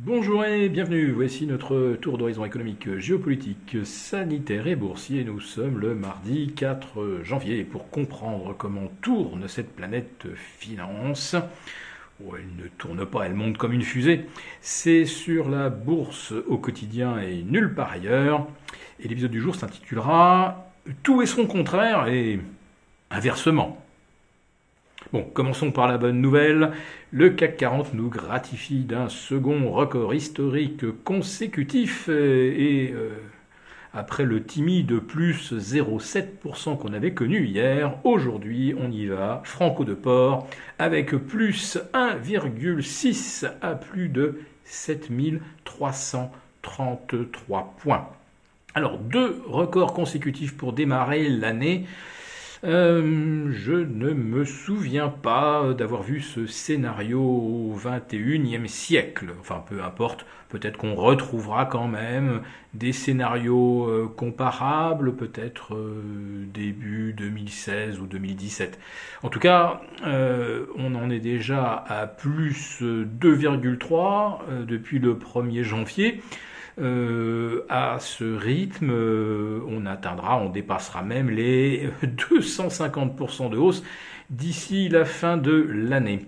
Bonjour et bienvenue, voici notre tour d'horizon économique, géopolitique, sanitaire et boursier. Nous sommes le mardi 4 janvier pour comprendre comment tourne cette planète finance. Oh, elle ne tourne pas, elle monte comme une fusée. C'est sur la bourse au quotidien et nulle part ailleurs. Et l'épisode du jour s'intitulera Tout et son contraire et inversement. Bon, commençons par la bonne nouvelle. Le CAC 40 nous gratifie d'un second record historique consécutif et euh, après le timide plus 0,7% qu'on avait connu hier, aujourd'hui on y va, franco de port, avec plus 1,6 à plus de 7333 points. Alors deux records consécutifs pour démarrer l'année. Euh, je ne me souviens pas d'avoir vu ce scénario au XXIe siècle. Enfin, peu importe, peut-être qu'on retrouvera quand même des scénarios euh, comparables, peut-être euh, début 2016 ou 2017. En tout cas, on en est déjà à plus 2,3 depuis le 1er janvier. Euh, à ce rythme, euh, on atteindra, on dépassera même les 250% de hausse d'ici la fin de l'année.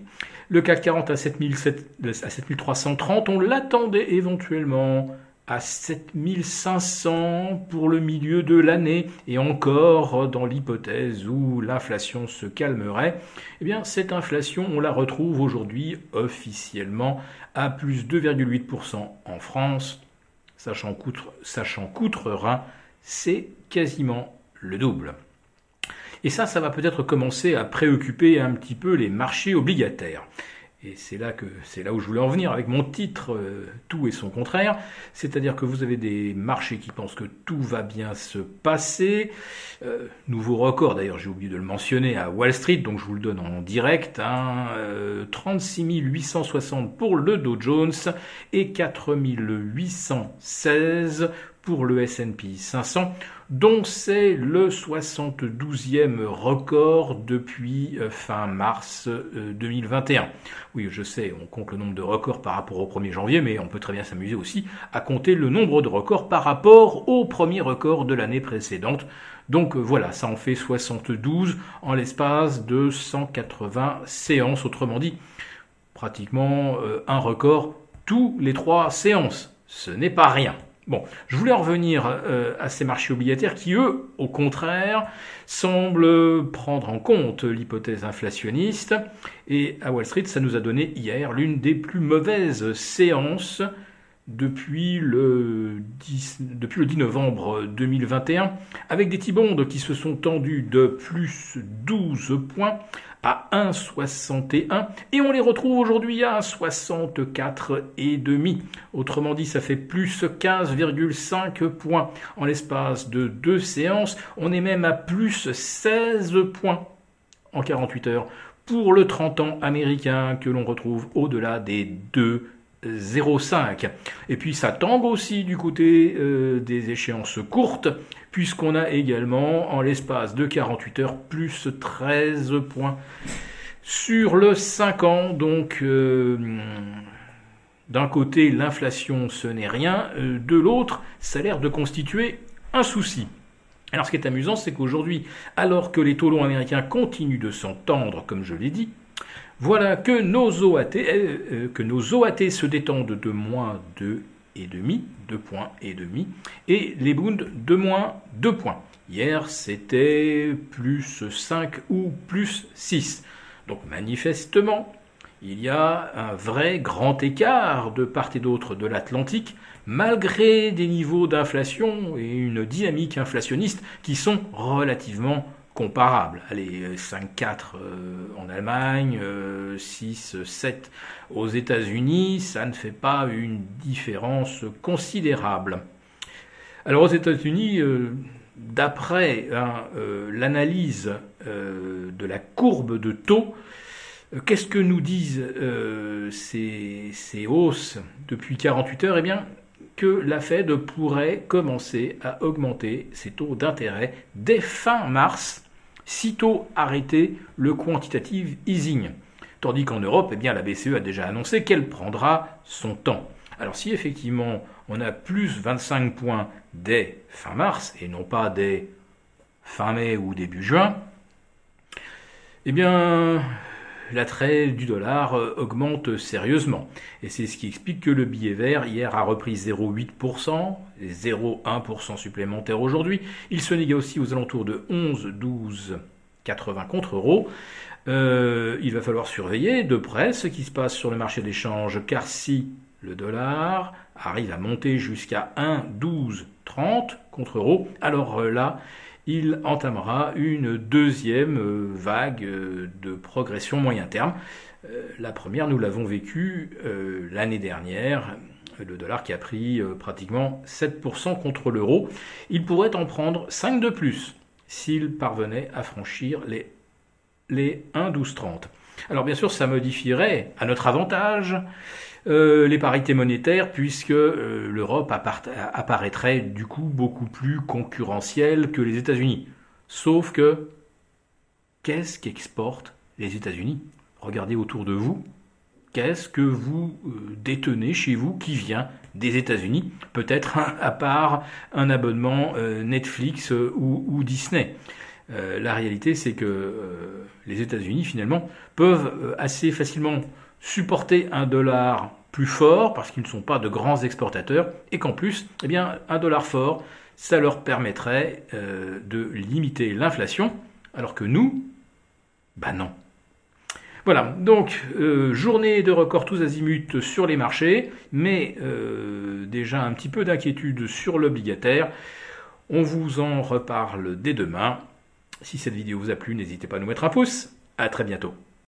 Le CAC 40 à, 7330, on l'attendait éventuellement à 7500 pour le milieu de l'année et encore dans l'hypothèse où l'inflation se calmerait, eh bien cette inflation on la retrouve aujourd'hui officiellement à plus 2,8% en France, sachant qu'outre-Rhin, c'est quasiment le double. Et ça, ça va peut-être commencer à préoccuper un petit peu les marchés obligataires. Et c'est là que c'est là où je voulais en venir avec mon titre euh, Tout et son contraire, c'est-à-dire que vous avez des marchés qui pensent que tout va bien se passer. Euh, nouveau record d'ailleurs, j'ai oublié de le mentionner à Wall Street, donc je vous le donne en direct. Hein, 36 860 pour le Dow Jones et 4 816 pour le S&P 500, dont c'est le 72e record depuis euh, fin mars 2021. Euh, oui, je sais, on compte le nombre de records par rapport au 1er janvier, mais on peut très bien s'amuser aussi à compter le nombre de records par rapport au premier record de l'année précédente. Donc euh, voilà, ça en fait 72 en l'espace de 180 séances, autrement dit, pratiquement un record tous les trois séances. Ce n'est pas rien. Bon, je voulais en revenir euh, à ces marchés obligataires qui, eux, au contraire, semblent prendre en compte l'hypothèse inflationniste. Et à Wall Street, ça nous a donné hier l'une des plus mauvaises séances depuis le 10, depuis le 10 novembre 2021, avec des T-bonds qui se sont tendus de plus 12 points à 1,61 et on les retrouve aujourd'hui à 64,5. Autrement dit, ça fait plus 15,5 points en l'espace de deux séances. On est même à plus 16 points en 48 heures pour le 30 ans américain que l'on retrouve au-delà des 2 0,5. Et puis ça tangue aussi du côté euh, des échéances courtes, puisqu'on a également en l'espace de 48 heures plus 13 points sur le 5 ans. Donc euh, d'un côté l'inflation ce n'est rien, euh, de l'autre ça a l'air de constituer un souci. Alors ce qui est amusant c'est qu'aujourd'hui, alors que les taux longs américains continuent de s'entendre, comme je l'ai dit, voilà que nos OAT, euh, euh, se détendent de moins 2 et demi, 2 points et demi, et les Bund de moins 2 points. Hier, c'était plus 5 ou plus 6. Donc manifestement, il y a un vrai grand écart de part et d'autre de l'Atlantique, malgré des niveaux d'inflation et une dynamique inflationniste qui sont relativement comparables. Allez, 5-4 euh, en Allemagne, 6-7 euh, aux États-Unis, ça ne fait pas une différence considérable. Alors aux États-Unis, euh, d'après hein, l'analyse de la courbe de taux, qu'est-ce que nous disent ces, ces, hausses depuis 48 heures? Eh bien, que la Fed pourrait commencer à augmenter ses taux d'intérêt dès fin mars, sitôt arrêté le quantitative easing. Tandis qu'en Europe, eh bien, la BCE a déjà annoncé qu'elle prendra son temps. Alors si effectivement on a plus 25 points dès fin mars et non pas dès fin mai ou début juin, eh bien l'attrait du dollar euh, augmente sérieusement. Et c'est ce qui explique que le billet vert hier a repris 0,8%, 0,1% supplémentaire aujourd'hui. Il se négocie aux alentours de 11, 12, 80 contre euros. Euh, il va falloir surveiller de près ce qui se passe sur le marché d'échange, car si le dollar arrive à monter jusqu'à 1,1230 contre euros, alors euh, là, il entamera une deuxième euh, vague de progression moyen terme. La première, nous l'avons vécue l'année dernière, le dollar qui a pris pratiquement 7% contre l'euro. Il pourrait en prendre 5 de plus s'il parvenait à franchir les les 1,1230. Alors bien sûr, ça modifierait à notre avantage euh, les parités monétaires puisque euh, l'Europe apparaîtrait du coup beaucoup plus concurrentielle que les États-Unis. Sauf que qu'est-ce qu'exportent les États-Unis? Regardez autour de vous. Qu'est-ce que vous euh, détenez chez vous qui vient des États-Unis? Peut-être à part un abonnement Netflix ou Disney. Euh, la réalité, c'est que les États-Unis, finalement, peuvent assez facilement supporter un dollar plus fort parce qu'ils ne sont pas de grands exportateurs et qu'en plus, eh bien, un dollar fort, ça leur permettrait de limiter l'inflation, alors que nous, bah non. Voilà, donc journée de record tous azimuts sur les marchés, mais déjà un petit peu d'inquiétude sur l'obligataire. On vous en reparle dès demain. Si cette vidéo vous a plu, n'hésitez pas à nous mettre un pouce. À très bientôt.